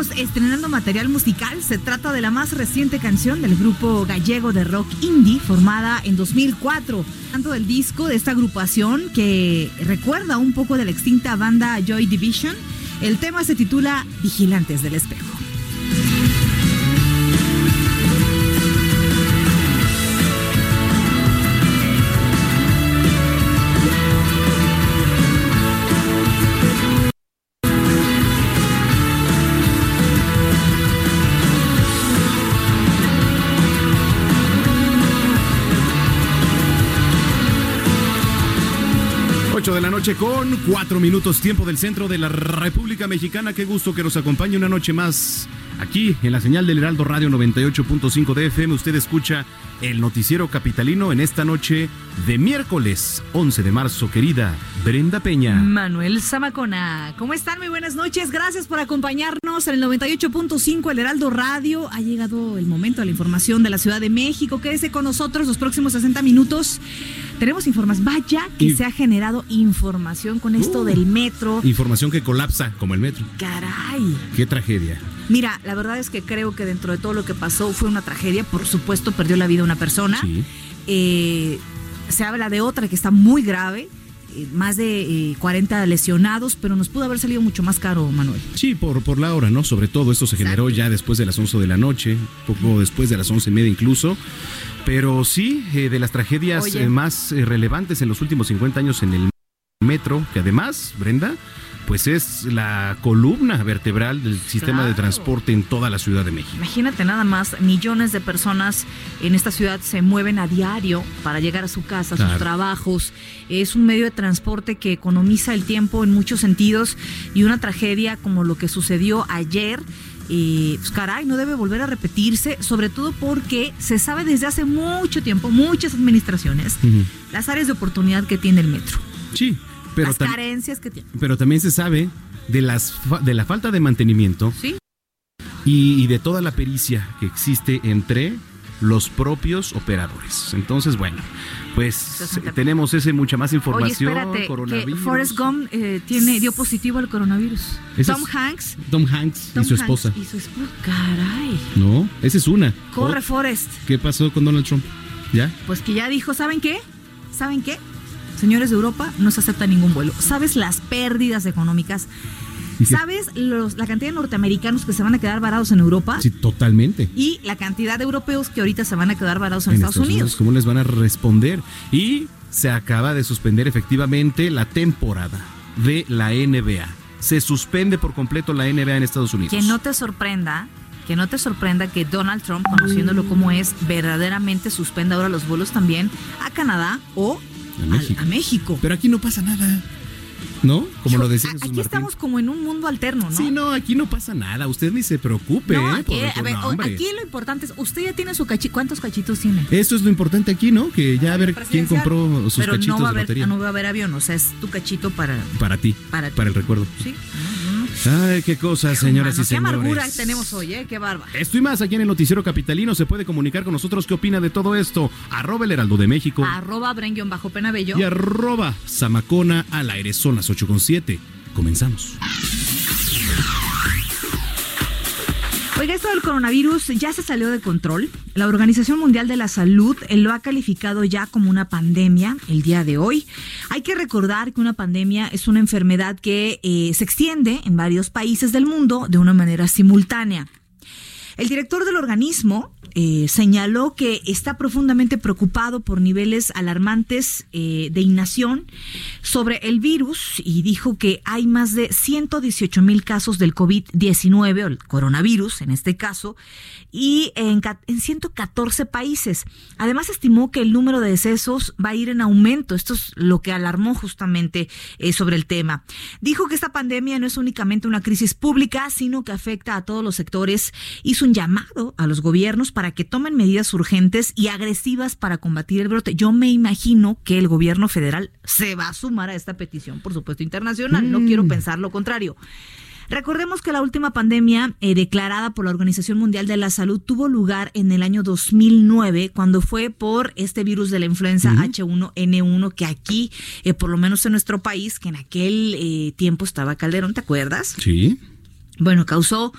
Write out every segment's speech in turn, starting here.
Estrenando material musical. Se trata de la más reciente canción del grupo gallego de rock indie formada en 2004. Tanto del disco de esta agrupación que recuerda un poco de la extinta banda Joy Division. El tema se titula Vigilantes del Espejo. Con cuatro minutos tiempo del centro de la República Mexicana. Qué gusto que nos acompañe una noche más aquí en la señal del Heraldo Radio 98.5 de FM. Usted escucha el noticiero capitalino en esta noche de miércoles 11 de marzo. Querida Brenda Peña. Manuel Zamacona, ¿cómo están? Muy buenas noches. Gracias por acompañarnos en el 98.5 El Heraldo Radio. Ha llegado el momento de la información de la Ciudad de México. Quédese con nosotros los próximos 60 minutos. Tenemos información. Vaya que Y- se ha generado información con esto Uh. del metro. Información que colapsa como el metro. Caray. Qué tragedia. Mira, la verdad es que creo que dentro de todo lo que pasó fue una tragedia. Por supuesto, perdió la vida una persona. Sí. Eh, se habla de otra que está muy grave. eh, Más de eh, 40 lesionados, pero nos pudo haber salido mucho más caro, Manuel. Sí, por, por la hora, ¿no? Sobre todo esto se generó ya después de las 11 de la noche, poco después de las 11 y media incluso. Pero sí, eh, de las tragedias eh, más relevantes en los últimos 50 años en el metro, que además, Brenda, pues es la columna vertebral del sistema de transporte en toda la Ciudad de México. Imagínate nada más, millones de personas en esta ciudad se mueven a diario para llegar a su casa, a sus trabajos. Es un medio de transporte que economiza el tiempo en muchos sentidos y una tragedia como lo que sucedió ayer. eh, pues caray, no debe volver a repetirse, sobre todo porque se sabe desde hace mucho tiempo, muchas administraciones, las áreas de oportunidad que tiene el metro, Sí, pero, las carencias que tiene. pero también se sabe de, las de la falta de mantenimiento ¿Sí? y, y de toda la pericia que existe entre los propios operadores. Entonces, bueno, pues Sesenta. tenemos ese mucha más Oye, información. que coronavirus. Forrest Gump eh, tiene, dio positivo al coronavirus. Tom Hanks Tom Hanks Tom y su Hanks esposa. Y su esposa. Caray. No, esa es una. Corre, Oh, Forrest. ¿Qué pasó con Donald Trump? ¿Ya? Pues que ya dijo, ¿saben qué? ¿Saben qué? Señores de Europa, no se acepta ningún vuelo. ¿Sabes las pérdidas económicas? ¿Sabes los, la cantidad de norteamericanos que se van a quedar varados en Europa? Sí, totalmente. Y la cantidad de europeos que ahorita se van a quedar varados en, Estados, Unidos. ¿Cómo les van a responder? Y se acaba de suspender efectivamente la temporada de la NBA. Se suspende por completo la NBA en Estados Unidos. Que no te sorprenda, que no te sorprenda que Donald Trump, conociéndolo como es, verdaderamente suspenda ahora los vuelos también a Canadá o A México. a México. Pero aquí no pasa nada. ¿no? Como lo decía Aquí estamos como en un mundo alterno, ¿no? Sí, no, aquí no pasa nada. Usted ni se preocupe. No, aquí, ¿eh? a ver, aquí lo importante es, usted ya tiene su cachito. ¿Cuántos cachitos tiene? Eso es lo importante aquí, ¿no? Que ya a ver quién compró sus cachitos no va a haber, de No va a haber avión, o sea, es tu cachito para... Para ti. Para, para el recuerdo. Sí. Ay, qué cosas, señoras y señores. Qué amargura tenemos hoy, ¿eh? Qué bárbaro. Esto y más aquí en el Noticiero Capitalino. Se puede comunicar con nosotros qué opina de todo esto. Arroba el Heraldo de México. Arroba bajo Penabello. Y arroba Zamacona al aire. Son las 8 con 7. Comenzamos. Oiga, esto del coronavirus ya se salió de control. La Organización Mundial de la Salud eh, lo ha calificado ya como una pandemia el día de hoy. Hay que recordar que una pandemia es una enfermedad que eh, se extiende en varios países del mundo de una manera simultánea. El director del organismo eh, señaló que está profundamente preocupado por niveles alarmantes eh, de inacción sobre el virus y dijo que hay más de 118 mil casos del COVID-19, o el coronavirus en este caso, y en, en 114 países. Además, estimó que el número de decesos va a ir en aumento. Esto es lo que alarmó justamente eh, sobre el tema. Dijo que esta pandemia no es únicamente una crisis pública, sino que afecta a todos los sectores. Hizo un llamado a los gobiernos para que tomen medidas urgentes y agresivas para combatir el brote. Yo me imagino que el gobierno federal se va a sumar a esta petición, por supuesto, internacional. No quiero mm. pensar lo contrario. Recordemos que la última pandemia eh, declarada por la Organización Mundial de la Salud tuvo lugar en el año 2009, cuando fue por este virus de la influenza H1N1, que aquí, eh, por lo menos en nuestro país, que en aquel eh, tiempo estaba Calderón, ¿te acuerdas? Sí. Bueno, causó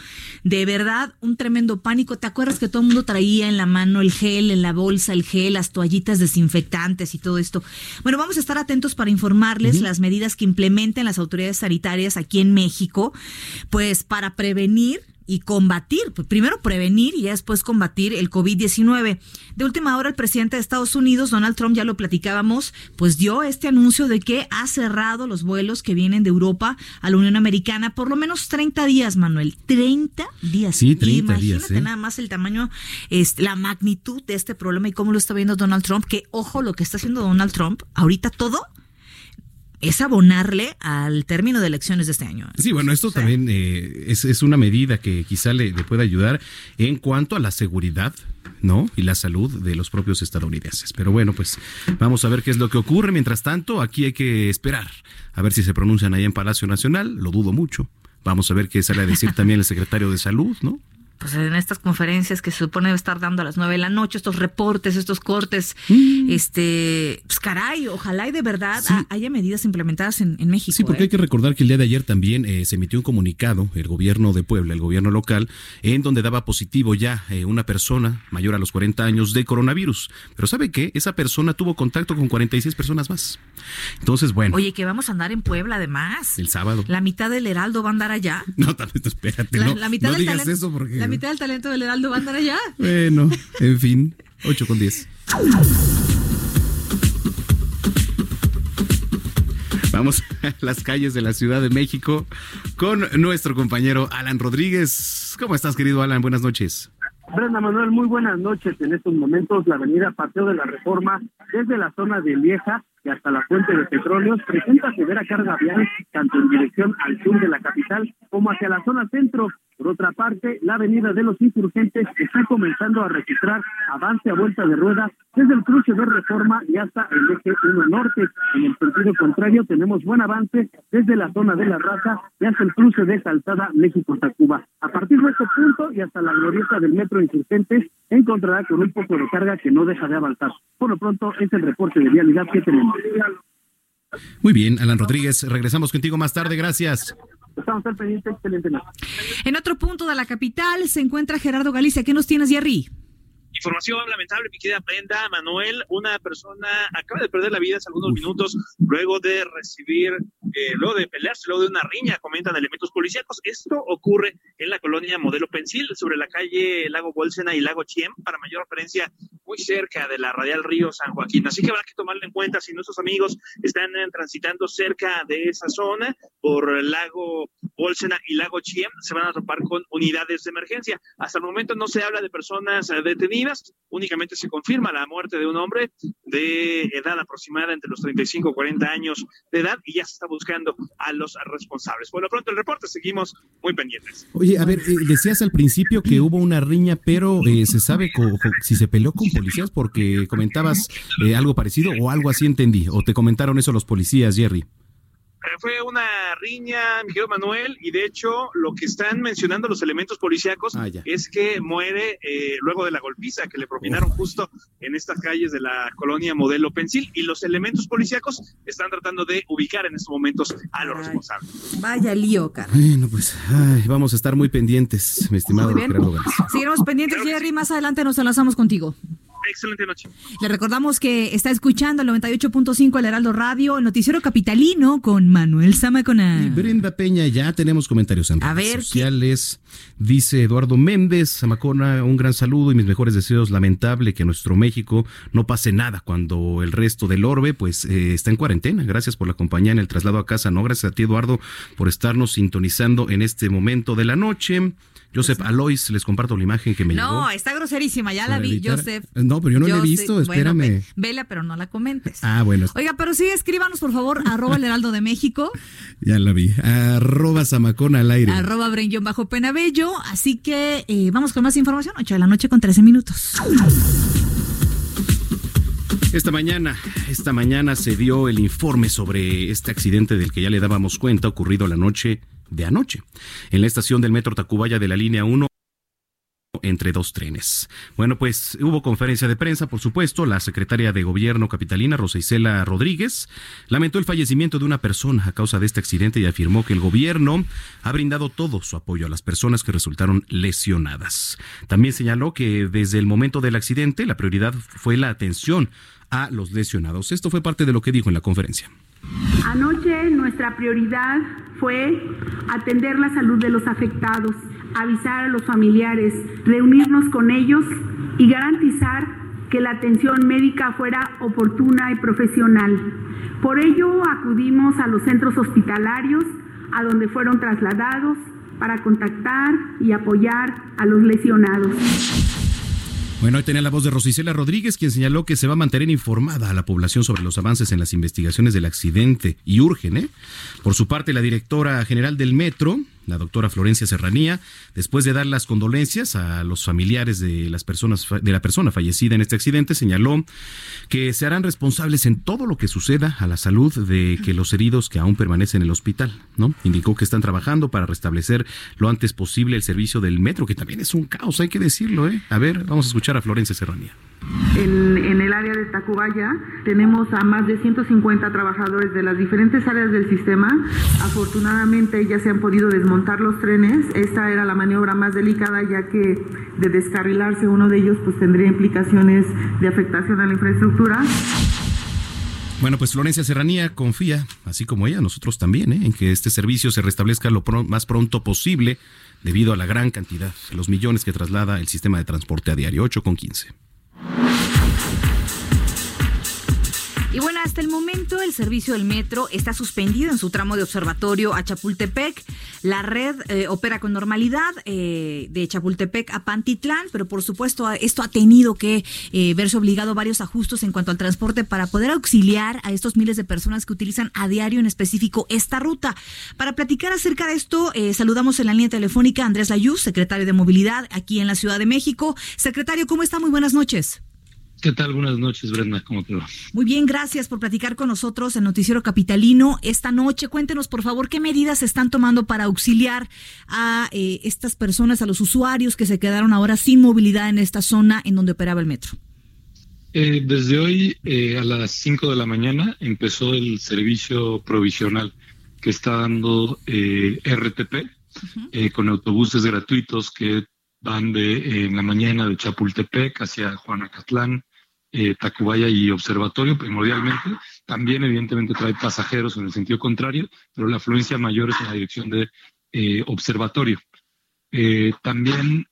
de verdad un tremendo pánico. ¿Te acuerdas que todo el mundo traía en la mano el gel, en la bolsa el gel, las toallitas desinfectantes y todo esto? Bueno, vamos a estar atentos para informarles las medidas que implementen las autoridades sanitarias aquí en México, pues para prevenir y combatir, pues, primero prevenir y después combatir el COVID-19. De última hora, el presidente de Estados Unidos, Donald Trump, ya lo platicábamos, pues dio este anuncio de que ha cerrado los vuelos que vienen de Europa a la Unión Americana por lo menos 30 días, Manuel. 30 días. Sí, 30 Imagínate días. ¿eh? nada más el tamaño, este, la magnitud de este problema y cómo lo está viendo Donald Trump, que ojo lo que está haciendo Donald Trump, ahorita todo es abonarle al término de elecciones de este año. Sí, bueno, esto también eh, es, una medida que quizá le, le pueda ayudar en cuanto a la seguridad ¿no? Y la salud de los propios estadounidenses. Pero bueno, pues vamos a ver qué es lo que ocurre. Mientras tanto, aquí hay que esperar a ver si se pronuncian ahí en Palacio Nacional. Lo dudo mucho. Vamos a ver qué sale a decir también el secretario de Salud, ¿no? Pues en estas conferencias que se supone estar dando a las nueve de la noche, estos reportes, estos cortes, mm. este, pues caray, ojalá y de verdad haya medidas implementadas en, México. Sí, porque ¿eh? hay que recordar que el día de ayer también eh, se emitió un comunicado, el gobierno de Puebla, el gobierno local, en donde daba positivo ya eh, una persona mayor a los 40 años de coronavirus. Pero ¿sabe qué? Esa persona tuvo contacto con 46 personas más. Entonces, bueno. Oye, que vamos a andar en Puebla además. El sábado. La mitad del Heraldo va a andar allá. No, también espérate, no, la mitad digas eso porque mitad del talento del Heraldo va a andar allá. Bueno, en fin, 8 con 10. Vamos a las calles de la Ciudad de México con nuestro compañero Alan Rodríguez. ¿Cómo estás, querido Alan? Buenas noches. Brenda Manuel, muy buenas noches. En estos momentos, la avenida Paseo de la Reforma, desde la zona de Lieja y hasta la fuente de petróleos, presenta severa carga vial tanto en dirección al sur de la capital como hacia la zona centro. Por otra parte, la avenida de los insurgentes está comenzando a registrar avance a vuelta de rueda desde el cruce de Reforma y hasta el eje 1 norte. En el sentido contrario, tenemos buen avance desde la zona de la raza y hasta el cruce de Calzada México-Tacuba. A partir de este punto y hasta la glorieta del metro insurgentes, encontrará con un poco de carga que no deja de avanzar. Por lo pronto, es el reporte de vialidad que tenemos. Muy bien, Alan Rodríguez, regresamos contigo más tarde, gracias. Estamos al pendiente, excelente. En otro punto de la capital se encuentra Gerardo Galicia. ¿Qué nos tienes, Jerry? Información lamentable, mi querida Brenda, Manuel, una persona acaba de perder la vida hace algunos minutos luego de recibir, eh, luego de pelearse, luego de una riña, comentan elementos policíacos. Esto ocurre en la colonia Modelo Pensil, sobre la calle Lago Bolsena y Lago Chiem, para mayor referencia, muy cerca de la radial Río San Joaquín. Así que habrá que tomarlo en cuenta si nuestros amigos están eh, transitando cerca de esa zona, por lago Bolsena y lago Chiem se van a topar con unidades de emergencia. Hasta el momento no se habla de personas eh, únicamente se confirma la muerte de un hombre de edad aproximada entre los 35 y 40 años de edad y ya se está buscando a los responsables. Por lo pronto el reporte, seguimos muy pendientes. Oye, a ver, eh, decías al principio que hubo una riña, pero eh, ¿se sabe si se peleó con policías? Porque comentabas algo parecido o algo así entendí, o te comentaron eso los policías, Jerry. Fue una riña, Miguel Manuel, y de hecho lo que están mencionando los elementos policíacos ah, es que muere eh, luego de la golpiza que le propinaron justo en estas calles de la colonia Modelo Pensil, y los elementos policíacos están tratando de ubicar en estos momentos a los responsables. Vaya lío, cara. Bueno, pues vamos a estar muy pendientes, mi estimado Gerardo Seguiremos pendientes, Jerry, más adelante nos enlazamos contigo. Excelente noche. Le recordamos que está escuchando el 98.5 El Heraldo Radio, el noticiero capitalino con Manuel Zamacona. Y Brenda Peña, ya tenemos comentarios en redes sociales. Dice Eduardo Méndez, Zamacona, un gran saludo y mis mejores deseos. Lamentable que en nuestro México no pase nada cuando el resto del orbe pues eh, está en cuarentena. Gracias por la compañía en el traslado a casa. No, gracias a ti Eduardo por estarnos sintonizando en este momento de la noche. Joseph Alois, les comparto la imagen que me llegó. No, está groserísima, ya la vi, Joseph. No, pero yo no la he visto, espérame. vela, pero no la comentes. Ah, bueno. Oiga, pero sí, escríbanos, por favor, arroba el heraldo de México. Ya la vi. Arroba Zamacona al aire. Arroba Brenguión bajo Penabello. Así que eh, vamos con más información. 8 de la noche con 13 minutos. Esta mañana, esta mañana se dio el informe sobre este accidente del que ya le dábamos cuenta ocurrido la noche de anoche, en la estación del metro Tacubaya de la línea 1 entre dos trenes. Bueno, pues hubo conferencia de prensa, por supuesto. La secretaria de Gobierno capitalina, Rosa Isela Rodríguez, lamentó el fallecimiento de una persona a causa de este accidente y afirmó que el gobierno ha brindado todo su apoyo a las personas que resultaron lesionadas. También señaló que desde el momento del accidente la prioridad fue la atención a los lesionados. Esto fue parte de lo que dijo en la conferencia. Anoche nuestra prioridad fue atender la salud de los afectados, avisar a los familiares, reunirnos con ellos y garantizar que la atención médica fuera oportuna y profesional. Por ello acudimos a los centros hospitalarios a donde fueron trasladados para contactar y apoyar a los lesionados. Bueno, hoy tenía la voz de Rosicela Rodríguez, quien señaló que se va a mantener informada a la población sobre los avances en las investigaciones del accidente y urgen, ¿eh? Por su parte, la directora general del Metro, la doctora Florencia Serranía, después de dar las condolencias a los familiares de las personas de la persona fallecida en este accidente, señaló que se harán responsables en todo lo que suceda a la salud de que los heridos que aún permanecen en el hospital, ¿no? Indicó que están trabajando para restablecer lo antes posible el servicio del metro, que también es un caos, hay que decirlo, ¿eh? A ver, vamos a escuchar a Florencia Serranía. En, el área de Tacubaya tenemos a más de 150 trabajadores de las diferentes áreas del sistema. Afortunadamente ya se han podido desmontar los trenes. Esta era la maniobra más delicada ya que de descarrilarse uno de ellos pues tendría implicaciones de afectación a la infraestructura. Bueno, pues Florencia Serranía confía, así como ella, nosotros también, ¿eh? en que este servicio se restablezca lo más pronto posible debido a la gran cantidad, los millones que traslada el sistema de transporte a diario, 8 con 15. Y bueno, hasta el momento el servicio del metro está suspendido en su tramo de observatorio a Chapultepec. La red eh, opera con normalidad eh, de Chapultepec a Pantitlán, pero por supuesto esto ha tenido que eh, verse obligado a varios ajustes en cuanto al transporte para poder auxiliar a estos miles de personas que utilizan a diario en específico esta ruta. Para platicar acerca de esto, saludamos en la línea telefónica a Andrés Layuz, secretario de Movilidad aquí en la Ciudad de México. Secretario, ¿cómo está? Muy buenas noches. ¿Qué tal? Buenas noches, Brenda. ¿Cómo te va? Muy bien, gracias por platicar con nosotros en Noticiero Capitalino esta noche. Cuéntenos, por favor, qué medidas se están tomando para auxiliar a eh, estas personas, a los usuarios que se quedaron ahora sin movilidad en esta zona en donde operaba el metro. Eh, desde hoy eh, a las 5 de la mañana empezó el servicio provisional que está dando RTP con autobuses gratuitos que van de en la mañana de Chapultepec hacia Juanacatlán, eh, Tacubaya y Observatorio primordialmente. También evidentemente trae pasajeros en el sentido contrario, pero la afluencia mayor es en la dirección de eh, Observatorio. Eh, también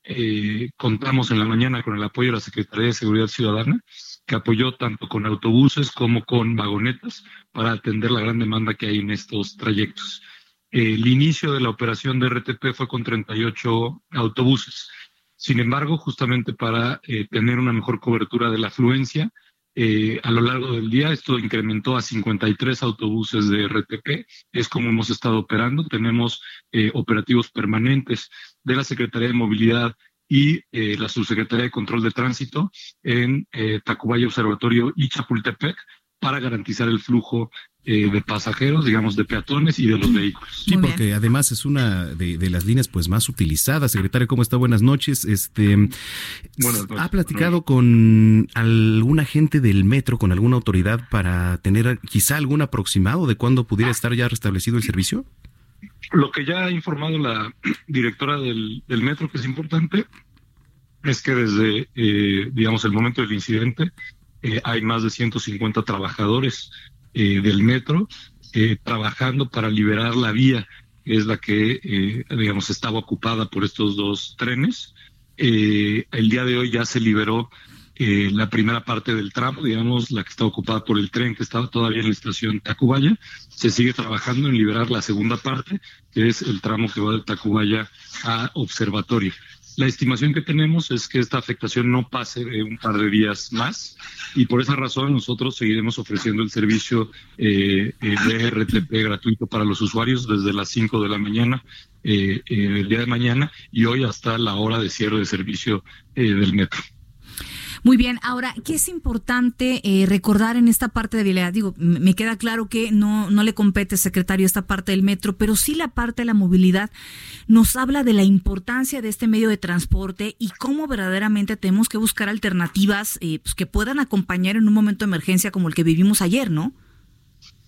contamos en la mañana con el apoyo de la Secretaría de Seguridad Ciudadana, que apoyó tanto con autobuses como con vagonetas para atender la gran demanda que hay en estos trayectos. el inicio de la operación de RTP fue con 38 autobuses. Sin embargo, justamente para eh, tener una mejor cobertura de la afluencia, eh, a lo largo del día esto incrementó a 53 autobuses de RTP. Es como hemos estado operando. Tenemos eh, operativos permanentes de la Secretaría de Movilidad y la Subsecretaría de Control de Tránsito en Tacubaya Observatorio y Chapultepec para garantizar el flujo eh, de pasajeros, digamos, de peatones y de los vehículos. Sí, porque además es una de, las líneas pues más utilizadas. Secretario, ¿cómo está? Buenas noches. Este, ¿Ha platicado con algún agente del metro, con alguna autoridad para tener quizá algún aproximado de cuándo pudiera estar ya restablecido el servicio? Lo que ya ha informado la directora del, metro, que es importante, es que desde, eh, digamos, el momento del incidente, eh, hay más de 150 trabajadores eh, del metro eh, trabajando para liberar la vía, que es la que, eh, digamos, estaba ocupada por estos dos trenes. el día de hoy ya se liberó la primera parte del tramo, digamos, la que está ocupada por el tren que estaba todavía en la estación Tacubaya. Se sigue trabajando en liberar la segunda parte, que es el tramo que va de Tacubaya a Observatorio. La estimación que tenemos es que esta afectación no pase de un par de días más y por esa razón nosotros seguiremos ofreciendo el servicio eh, eh de RTP gratuito para los usuarios desde las 5 de la mañana eh, eh, el día de mañana y hoy hasta la hora de cierre de servicio del metro. Muy bien, ahora, ¿qué es importante eh, recordar en esta parte de vialidad? Digo, me queda claro que no, no le compete, secretario, esta parte del metro, pero sí la parte de la movilidad nos habla de la importancia de este medio de transporte y cómo verdaderamente tenemos que buscar alternativas eh, pues, que puedan acompañar en un momento de emergencia como el que vivimos ayer, ¿no?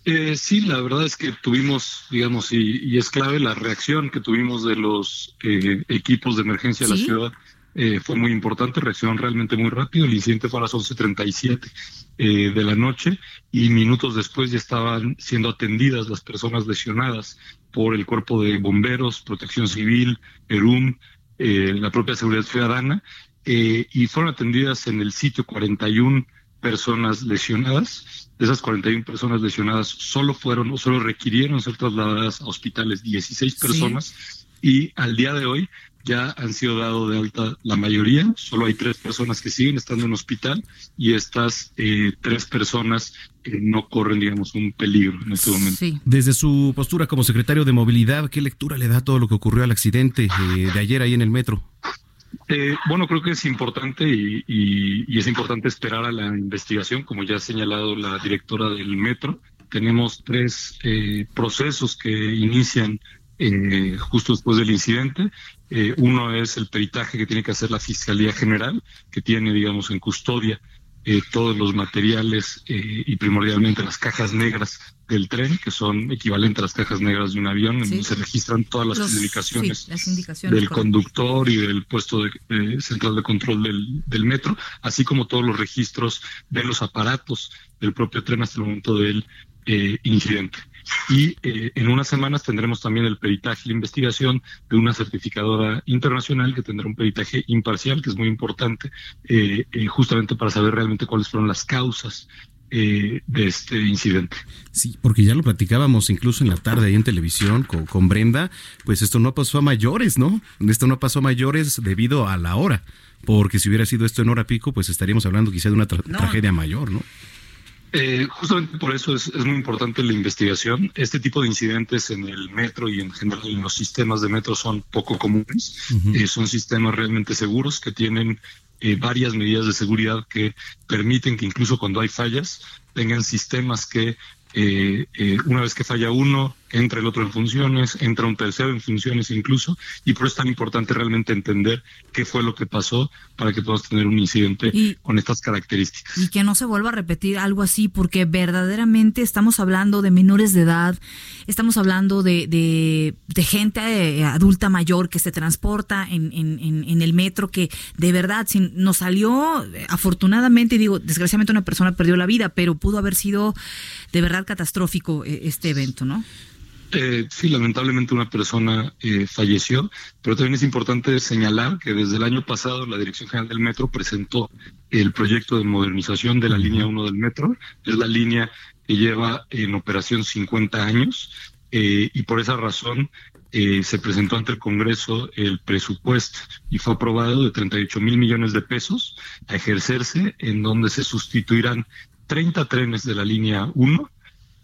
Eh, sí, la verdad es que tuvimos, digamos, y, es clave la reacción que tuvimos de los equipos de emergencia de la ciudad eh, fue muy importante, reaccionó realmente muy rápido. El incidente fue a las 11.37 eh, de la noche y minutos después ya estaban siendo atendidas las personas lesionadas por el cuerpo de bomberos, protección civil, ERUM, eh, la propia seguridad ciudadana, eh, y fueron atendidas en el sitio 41 personas lesionadas. De esas 41 personas lesionadas, solo fueron o solo requirieron ser trasladadas a hospitales 16 personas. Y al día de hoy ya han sido dado de alta la mayoría, solo hay tres personas que siguen estando en hospital y estas eh, tres personas eh, no corren, digamos, un peligro en este momento. Desde su postura como secretario de movilidad, ¿qué lectura le da todo lo que ocurrió al accidente eh, de ayer ahí en el metro? bueno, creo que es importante y, y, es importante esperar a la investigación, como ya ha señalado la directora del metro. Tenemos tres procesos que inician eh, justo después del incidente. Eh, uno es el peritaje que tiene que hacer la Fiscalía General, que tiene, digamos, en custodia eh, todos los materiales y primordialmente las cajas negras del tren, que son equivalentes a las cajas negras de un avión, en donde se registran todas las indicaciones del conductor y del puesto de, central de control del, del metro, así como todos los registros de los aparatos del propio tren hasta el momento del incidente y eh, en unas semanas tendremos también el peritaje y la investigación de una certificadora internacional que tendrá un peritaje imparcial, que es muy importante, eh, eh, justamente para saber realmente cuáles fueron las causas de este incidente. Sí, porque ya lo platicábamos incluso en la tarde ahí en televisión con, con, Brenda, pues esto no pasó a mayores, ¿no? Esto no pasó a mayores debido a la hora, porque si hubiera sido esto en hora pico, pues estaríamos hablando quizá de una tragedia mayor, ¿no? Eh, justamente por eso es, muy importante la investigación. Este tipo de incidentes en el metro y en general en los sistemas de metro son poco comunes. Eh, son sistemas realmente seguros que tienen eh, varias medidas de seguridad que permiten que incluso cuando hay fallas tengan sistemas que eh, una vez que falla uno, entra el otro en funciones, entra un tercero en funciones incluso, y por eso es tan importante realmente entender qué fue lo que pasó para que podamos tener un incidente con estas características. Y que no se vuelva a repetir algo así, porque verdaderamente estamos hablando de menores de edad, estamos hablando de, de, gente eh, adulta mayor que se transporta en, en, en, el metro, que de verdad si nos salió, afortunadamente, digo, desgraciadamente una persona perdió la vida, pero pudo haber sido de verdad catastrófico eh, este evento, ¿no? Eh, sí, lamentablemente una persona eh, falleció, pero también es importante señalar que desde el año pasado la Dirección General del Metro presentó el proyecto de modernización de la línea 1 del metro. Es la línea que lleva en operación 50 años eh, y por esa razón eh, se presentó ante el Congreso el presupuesto y fue aprobado de 38 mil millones de pesos a ejercerse, en donde se sustituirán 30 trenes de la línea 1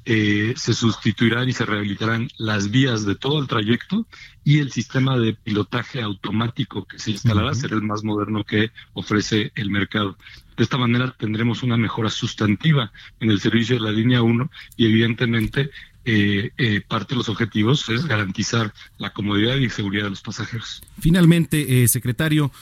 eh, se sustituirán y se rehabilitarán las vías de todo el trayecto y el sistema de pilotaje automático que se instalará será el más moderno que ofrece el mercado. De esta manera tendremos una mejora sustantiva en el servicio de la línea 1 y evidentemente eh, eh, parte de los objetivos es garantizar la comodidad y seguridad de los pasajeros. Finalmente, eh, secretario,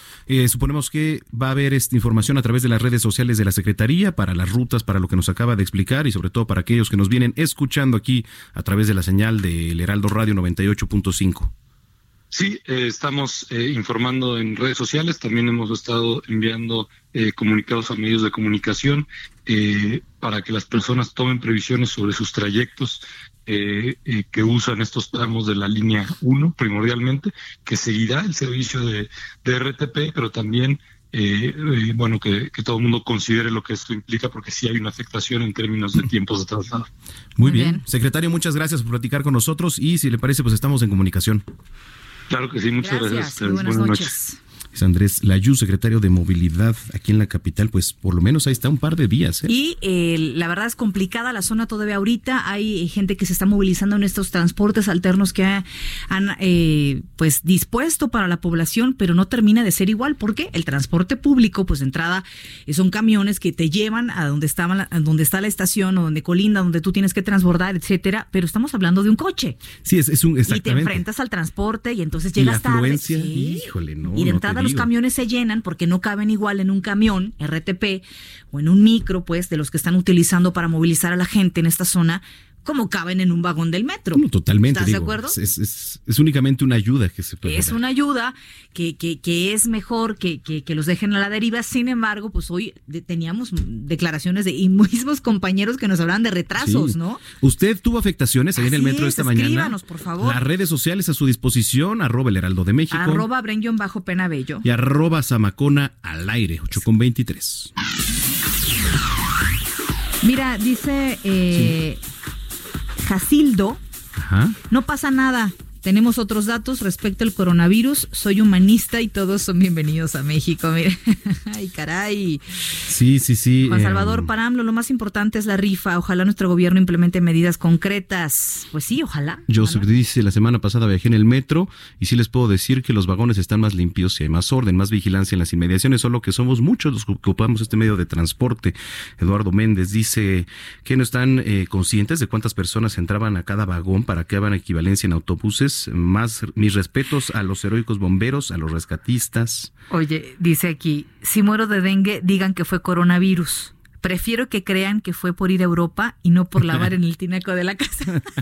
suponemos que va a haber esta información a través de las redes sociales de la Secretaría para las rutas, para lo que nos acaba de explicar y sobre todo para aquellos que nos vienen escuchando aquí a través de la señal del Heraldo Radio 98.5. Sí, estamos informando en redes sociales, también hemos estado enviando comunicados a medios de comunicación para que las personas tomen previsiones sobre sus trayectos eh, eh, que usan estos tramos de la línea 1 primordialmente, que seguirá el servicio de, RTP, pero también, eh, bueno, que, todo el mundo considere lo que esto implica, porque sí hay una afectación en términos de tiempos de traslado. Muy, bien. Secretario, muchas gracias por platicar con nosotros y si le parece, pues estamos en comunicación. Claro que sí, muchas gracias. buenas, noches es Andrés Layú, secretario de Movilidad aquí en la capital, pues por lo menos ahí está un par de días. ¿eh? Y eh, la verdad es complicada la zona todavía ahorita. Hay gente que se está movilizando en estos transportes alternos que han eh, pues dispuesto para la población, pero no termina de ser igual porque el transporte público, pues de entrada, son camiones que te llevan a donde, estaba, a donde está la estación o donde colinda, donde tú tienes que transbordar, etcétera. Pero estamos hablando de un coche. Sí, es, es un exactamente. Y te enfrentas al transporte y entonces llegas tarde. Híjole, no. Y de entrada los camiones se llenan porque no caben igual en un camión RTP o en un micro, pues, de los que están utilizando para movilizar a la gente en esta zona, como caben en un vagón del metro. totalmente. ¿Estás de acuerdo? Es, únicamente una ayuda que se puede. Es una ayuda que, que, es mejor que, que, los dejen a la deriva. Sin embargo, pues hoy teníamos declaraciones de y mismos compañeros que nos hablaban de retrasos, ¿no? ¿Usted tuvo afectaciones ahí en el metro esta mañana? por favor. Las redes sociales a su disposición, arroba el heraldo de México. Arroba Brenguion bajo Penabello. Y arroba Zamacona al aire, 8 con 23. Mira, dice eh, Jasildo, no pasa nada. Tenemos otros datos respecto al coronavirus. Soy humanista y todos son bienvenidos a México. Mire. Ay, caray. Sí, sí, sí. Juan Salvador eh, Paramlo, lo más importante es la rifa. Ojalá nuestro gobierno implemente medidas concretas. Pues sí, ojalá. Joseph dice, la semana pasada viajé en el metro y sí les puedo decir que los vagones están más limpios y hay más orden, más vigilancia en las inmediaciones, solo que somos muchos los que ocupamos este medio de transporte. Eduardo Méndez dice que no están eh, conscientes de cuántas personas entraban a cada vagón para que hagan equivalencia en autobuses más mis respetos a los heroicos bomberos, a los rescatistas. Oye, dice aquí, si muero de dengue, digan que fue coronavirus. Prefiero que crean que fue por ir a Europa y no por lavar en el tinaco de la casa.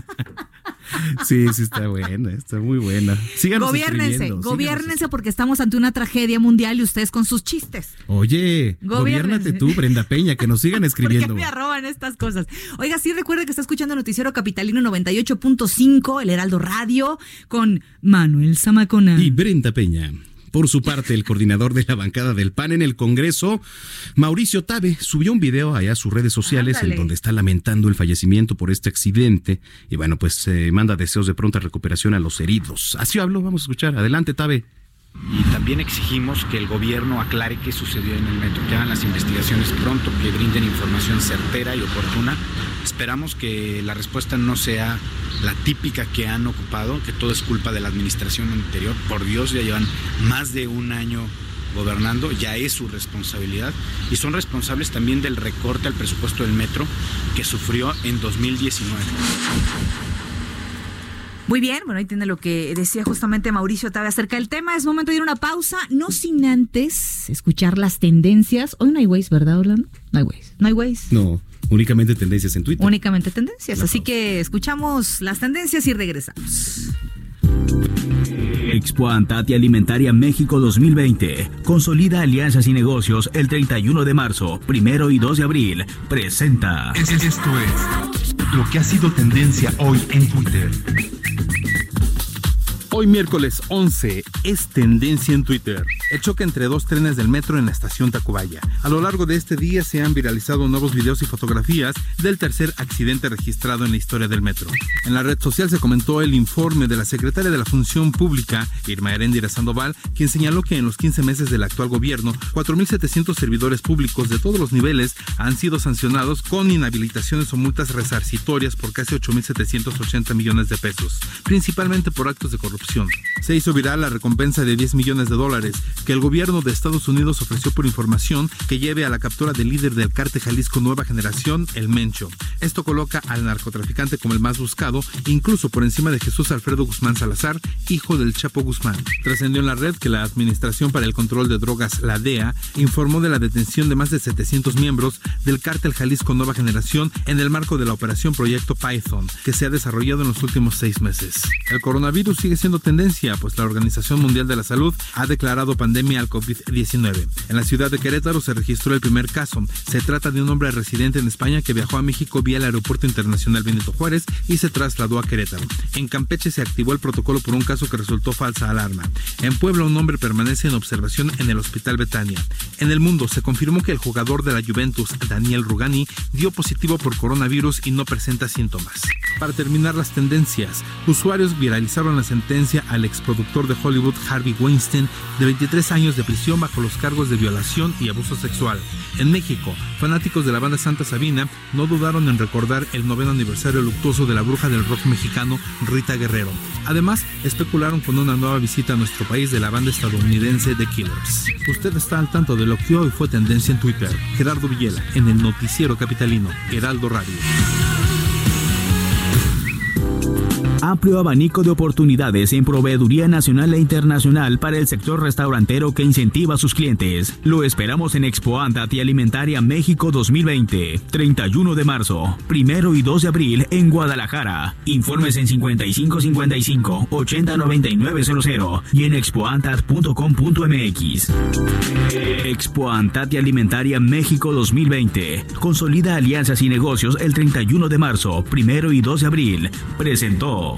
Sí, sí está buena, está muy buena. Síganos gobiernense, gobiernense porque estamos ante una tragedia mundial y ustedes con sus chistes. Oye, gobiernate tú, Brenda Peña, que nos sigan escribiendo. ¿Por qué me arroban estas cosas? Oiga, sí recuerde que está escuchando Noticiero Capitalino 98.5, el Heraldo Radio, con Manuel Zamacona. Y Brenda Peña. Por su parte, el coordinador de la bancada del PAN en el Congreso, Mauricio Tabe, subió un video allá a sus redes sociales en donde está lamentando el fallecimiento por este accidente y bueno, pues se manda deseos de pronta recuperación a los heridos. Así habló, vamos a escuchar. Adelante, Tabe. Y también exigimos que el gobierno aclare qué sucedió en el metro, que hagan las investigaciones pronto, que brinden información certera y oportuna. Esperamos que la respuesta no sea la típica que han ocupado, que todo es culpa de la administración anterior. Por Dios, ya llevan más de un año gobernando, ya es su responsabilidad y son responsables también del recorte al presupuesto del metro que sufrió en 2019. Muy bien, bueno, ahí tiene lo que decía justamente Mauricio Tabe acerca del tema. Es momento de ir a una pausa, no sin antes escuchar las tendencias. Hoy no hay Waze, ¿verdad, Orlando? No hay Waze. No hay Waze. No, únicamente tendencias en Twitter. Únicamente tendencias. Así que escuchamos las tendencias y regresamos. Expo Antati Alimentaria México 2020. Consolida alianzas y negocios el 31 de marzo, primero y 2 de abril. Presenta. Esto es lo que ha sido tendencia hoy en Twitter. Hoy miércoles 11 es tendencia en Twitter. El choque entre dos trenes del metro en la estación Tacubaya. A lo largo de este día se han viralizado nuevos videos y fotografías del tercer accidente registrado en la historia del metro. En la red social se comentó el informe de la secretaria de la Función Pública, Irma Erendira Sandoval, quien señaló que en los 15 meses del actual gobierno, 4.700 servidores públicos de todos los niveles han sido sancionados con inhabilitaciones o multas resarcitorias por casi 8.780 millones de pesos, principalmente por actos de corrupción se hizo viral la recompensa de 10 millones de dólares que el gobierno de Estados Unidos ofreció por información que lleve a la captura del líder del cártel Jalisco Nueva Generación, el Mencho. Esto coloca al narcotraficante como el más buscado, incluso por encima de Jesús Alfredo Guzmán Salazar, hijo del Chapo Guzmán. Trascendió en la red que la Administración para el Control de Drogas, la DEA, informó de la detención de más de 700 miembros del cártel Jalisco Nueva Generación en el marco de la operación Proyecto Python, que se ha desarrollado en los últimos seis meses. El coronavirus sigue tendencia, pues la Organización Mundial de la Salud ha declarado pandemia al COVID-19. En la ciudad de Querétaro se registró el primer caso. Se trata de un hombre residente en España que viajó a México vía el Aeropuerto Internacional Benito Juárez y se trasladó a Querétaro. En Campeche se activó el protocolo por un caso que resultó falsa alarma. En Puebla un hombre permanece en observación en el Hospital Betania. En el mundo se confirmó que el jugador de la Juventus, Daniel Rugani, dio positivo por coronavirus y no presenta síntomas. Para terminar las tendencias, usuarios viralizaron la sentencia al exproductor de Hollywood Harvey Weinstein de 23 años de prisión bajo los cargos de violación y abuso sexual. En México, fanáticos de la banda Santa Sabina no dudaron en recordar el noveno aniversario luctuoso de la bruja del rock mexicano Rita Guerrero. Además, especularon con una nueva visita a nuestro país de la banda estadounidense The Killers. Usted está al tanto de lo que hoy fue tendencia en Twitter. Gerardo Villela, en el noticiero capitalino, Heraldo Radio amplio abanico de oportunidades en proveeduría nacional e internacional para el sector restaurantero que incentiva a sus clientes. Lo esperamos en Expo Andati Alimentaria México 2020, 31 de marzo, 1 y 2 de abril en Guadalajara. Informes en 5555 809900 y en expoantat.com.mx. Expo Antati Alimentaria México 2020. Consolida alianzas y negocios el 31 de marzo, 1 y 2 de abril. Presentó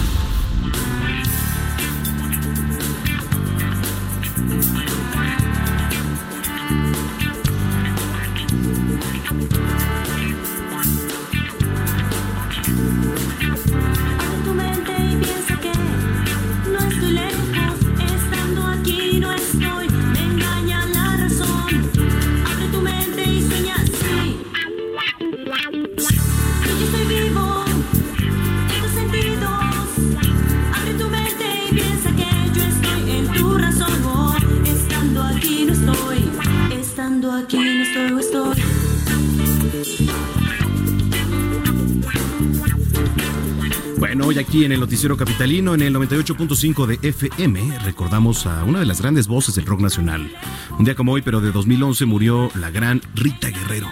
Aquí en el Noticiero Capitalino, en el 98.5 de FM, recordamos a una de las grandes voces del rock nacional. Un día como hoy, pero de 2011, murió la gran Rita Guerrero.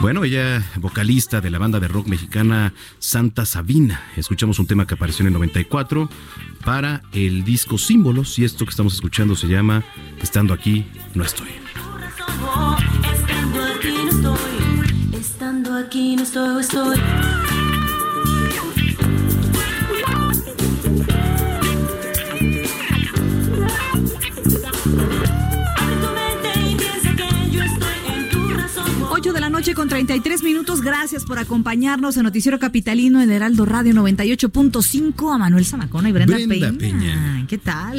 Bueno, ella, vocalista de la banda de rock mexicana Santa Sabina. Escuchamos un tema que apareció en el 94 para el disco Símbolos y esto que estamos escuchando se llama Estando aquí, no estoy. Estando aquí no estoy. Estando aquí no estoy, estoy. Noche con 33 minutos. Gracias por acompañarnos en Noticiero Capitalino en Heraldo Radio 98.5 a Manuel Zamacona y Brenda, Peña. ¿Qué tal?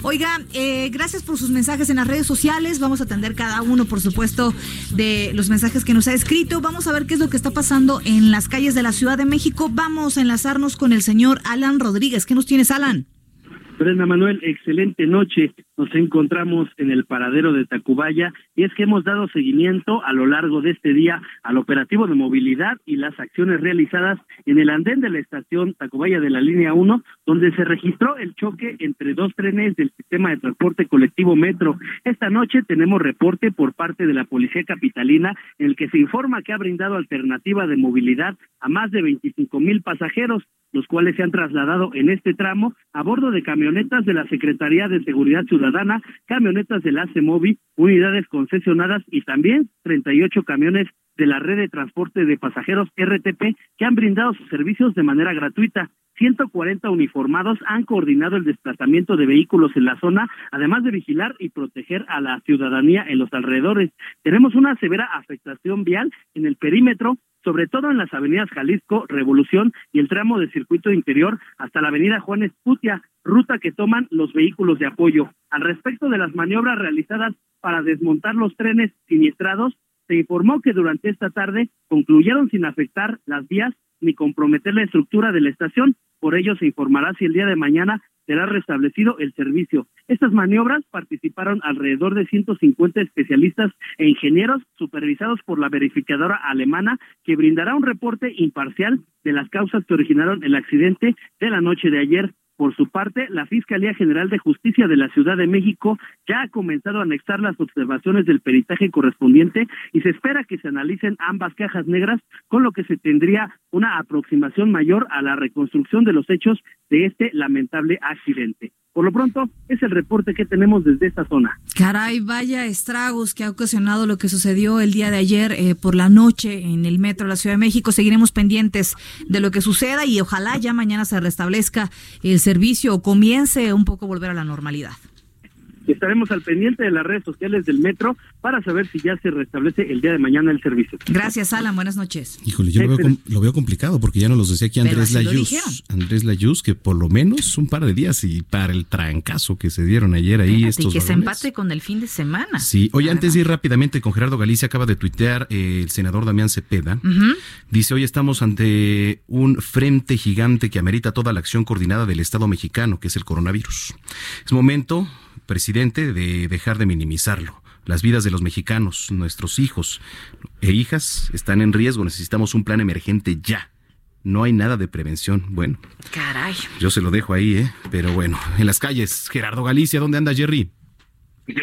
Oiga, eh, gracias por sus mensajes en las redes sociales. Vamos a atender cada uno, por supuesto, de los mensajes que nos ha escrito. Vamos a ver qué es lo que está pasando en las calles de la Ciudad de México. Vamos a enlazarnos con el señor Alan Rodríguez. ¿Qué nos tienes, Alan? Brenda Manuel, excelente noche. Nos encontramos en el paradero de Tacubaya y es que hemos dado seguimiento a lo largo de este día al operativo de movilidad y las acciones realizadas en el andén de la estación Tacubaya de la línea 1, donde se registró el choque entre dos trenes del sistema de transporte colectivo Metro. Esta noche tenemos reporte por parte de la Policía Capitalina en el que se informa que ha brindado alternativa de movilidad a más de 25 mil pasajeros los cuales se han trasladado en este tramo a bordo de camionetas de la Secretaría de Seguridad Ciudadana, camionetas del ACEMOVI, unidades concesionadas y también 38 camiones de la red de transporte de pasajeros RTP que han brindado sus servicios de manera gratuita. 140 uniformados han coordinado el desplazamiento de vehículos en la zona, además de vigilar y proteger a la ciudadanía en los alrededores. Tenemos una severa afectación vial en el perímetro sobre todo en las avenidas Jalisco, Revolución y el tramo de circuito interior hasta la avenida Juan Esputia, ruta que toman los vehículos de apoyo. Al respecto de las maniobras realizadas para desmontar los trenes siniestrados, se informó que durante esta tarde concluyeron sin afectar las vías ni comprometer la estructura de la estación. Por ello se informará si el día de mañana será restablecido el servicio. Estas maniobras participaron alrededor de 150 especialistas e ingenieros supervisados por la verificadora alemana que brindará un reporte imparcial de las causas que originaron el accidente de la noche de ayer por su parte, la Fiscalía General de Justicia de la Ciudad de México ya ha comenzado a anexar las observaciones del peritaje correspondiente y se espera que se analicen ambas cajas negras, con lo que se tendría una aproximación mayor a la reconstrucción de los hechos de este lamentable accidente. Por lo pronto, es el reporte que tenemos desde esta zona. Caray, vaya estragos que ha ocasionado lo que sucedió el día de ayer eh, por la noche en el metro de la Ciudad de México. Seguiremos pendientes de lo que suceda y ojalá ya mañana se restablezca el servicio o comience un poco a volver a la normalidad. Estaremos al pendiente de las redes sociales del metro para saber si ya se restablece el día de mañana el servicio. Gracias, Alan. Buenas noches. Híjole, yo lo veo, complicado porque ya nos los decía aquí Andrés Layuz. Andrés Layuz, que por lo menos un par de días y para el trancazo que se dieron ayer ahí estos Y que se empate con el fin de semana. Sí. Oye, antes de ir rápidamente con Gerardo Galicia, acaba de tuitear eh, el senador Damián Cepeda. Dice, hoy estamos ante un frente gigante que amerita toda la acción coordinada del Estado mexicano, que es el coronavirus. Es momento presidente, de dejar de minimizarlo. Las vidas de los mexicanos, nuestros hijos e hijas están en riesgo. Necesitamos un plan emergente ya. No hay nada de prevención. Bueno. Caray. Yo se lo dejo ahí, ¿eh? Pero bueno, en las calles. Gerardo Galicia, ¿dónde anda Jerry?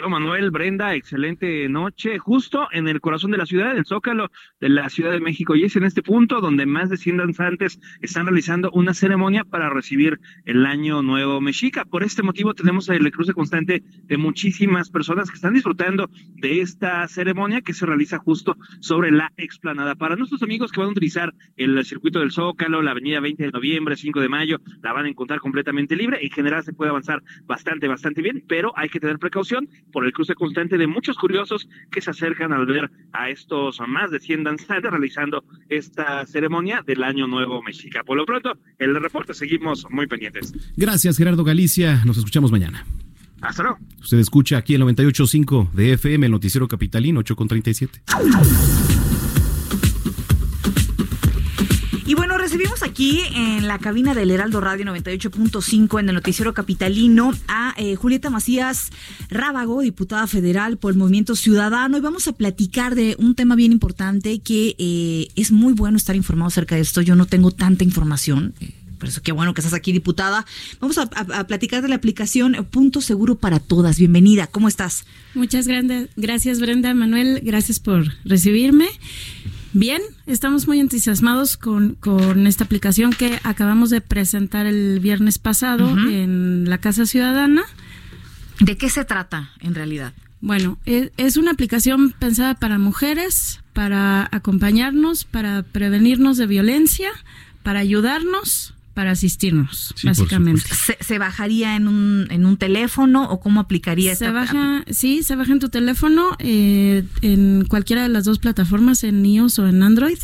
Manuel, Brenda, excelente noche, justo en el corazón de la ciudad, el Zócalo de la Ciudad de México. Y es en este punto donde más de 100 danzantes están realizando una ceremonia para recibir el Año Nuevo Mexica. Por este motivo tenemos el cruce constante de muchísimas personas que están disfrutando de esta ceremonia que se realiza justo sobre la explanada. Para nuestros amigos que van a utilizar el circuito del Zócalo, la avenida 20 de noviembre, 5 de mayo, la van a encontrar completamente libre. En general se puede avanzar bastante, bastante bien, pero hay que tener precaución por el cruce constante de muchos curiosos que se acercan al ver a estos más de 100 danzantes realizando esta ceremonia del Año Nuevo Mexica. Por lo pronto, el reporte seguimos muy pendientes. Gracias, Gerardo Galicia. Nos escuchamos mañana. Hasta luego. Usted escucha aquí el 98.5 de FM, el Noticiero Capitalino, 8.37. Y bueno, recibimos aquí en la cabina del Heraldo Radio 98.5 en el noticiero capitalino a eh, Julieta Macías Rábago, diputada federal por el Movimiento Ciudadano, y vamos a platicar de un tema bien importante que eh, es muy bueno estar informado acerca de esto. Yo no tengo tanta información. Eh, por eso qué bueno que estás aquí, diputada. Vamos a, platicar de la aplicación Punto Seguro para Todas. Bienvenida, ¿cómo estás? Muchas gracias, Brenda, Manuel, gracias por recibirme. Bien, estamos muy entusiasmados con, con, esta aplicación que acabamos de presentar el viernes pasado en la Casa Ciudadana. ¿De qué se trata en realidad? Bueno, es, es, una aplicación pensada para mujeres, para acompañarnos, para prevenirnos de violencia, para ayudarnos para asistirnos, básicamente. ¿Se, bajaría en un, en un teléfono o cómo aplicaría se baja, Sí, se baja en tu teléfono, eh, en cualquiera de las dos plataformas, en iOS o en Android.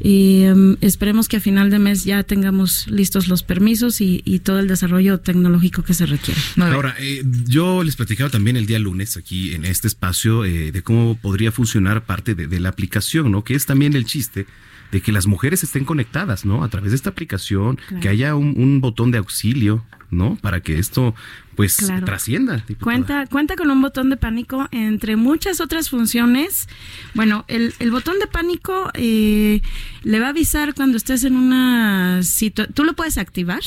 Y em, esperemos que a final de mes ya tengamos listos los permisos y, todo el desarrollo tecnológico que se requiere. Ahora, eh, yo les platicaba también el día lunes aquí en este espacio eh, de cómo podría funcionar parte de, de la aplicación, ¿no? Que es también el chiste de que las mujeres estén conectadas, ¿no? A través de esta aplicación, que haya un, botón de auxilio, ¿no? Para que esto pues trascienda. Cuenta, cuenta con un botón de pánico entre muchas otras funciones. Bueno, el, botón de pánico eh, le va a avisar cuando estés en una situación. Tú lo puedes activar.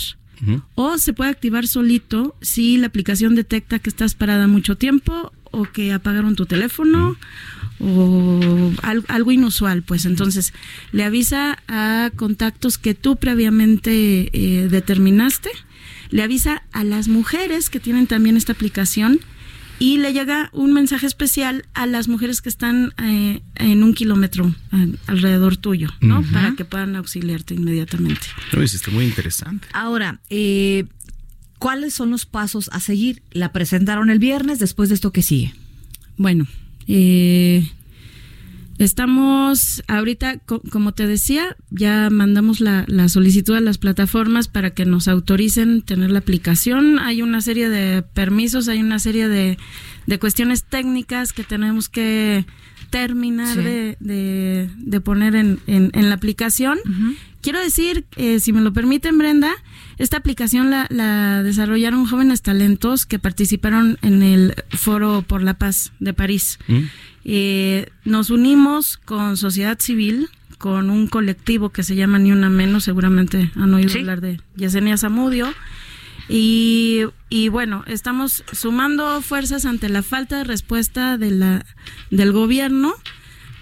O se puede activar solito si la aplicación detecta que estás parada mucho tiempo o que apagaron tu teléfono o algo, inusual, pues entonces le avisa a contactos que tú previamente eh, determinaste, le avisa a las mujeres que tienen también esta aplicación y le llega un mensaje especial a las mujeres que están eh, en un kilómetro alrededor tuyo, ¿no? Para que puedan auxiliarte inmediatamente. está muy interesante. Ahora, eh, ¿cuáles son los pasos a seguir? La presentaron el viernes, después de esto que sigue. Bueno, eh, estamos ahorita, como te decía, ya mandamos la, solicitud a las plataformas para que nos autoricen tener la aplicación. Hay una serie de permisos, hay una serie de, cuestiones técnicas que tenemos que terminar de, poner en, la aplicación. Quiero decir, eh, si me lo permiten, Brenda, esta aplicación la, desarrollaron jóvenes talentos que participaron en el Foro por la Paz de París. Mm. Eh, nos unimos con sociedad civil, con un colectivo que se llama Ni Una Menos, seguramente han oído hablar de Yesenia Zamudio. Y, y, bueno, estamos sumando fuerzas ante la falta de respuesta de la, del gobierno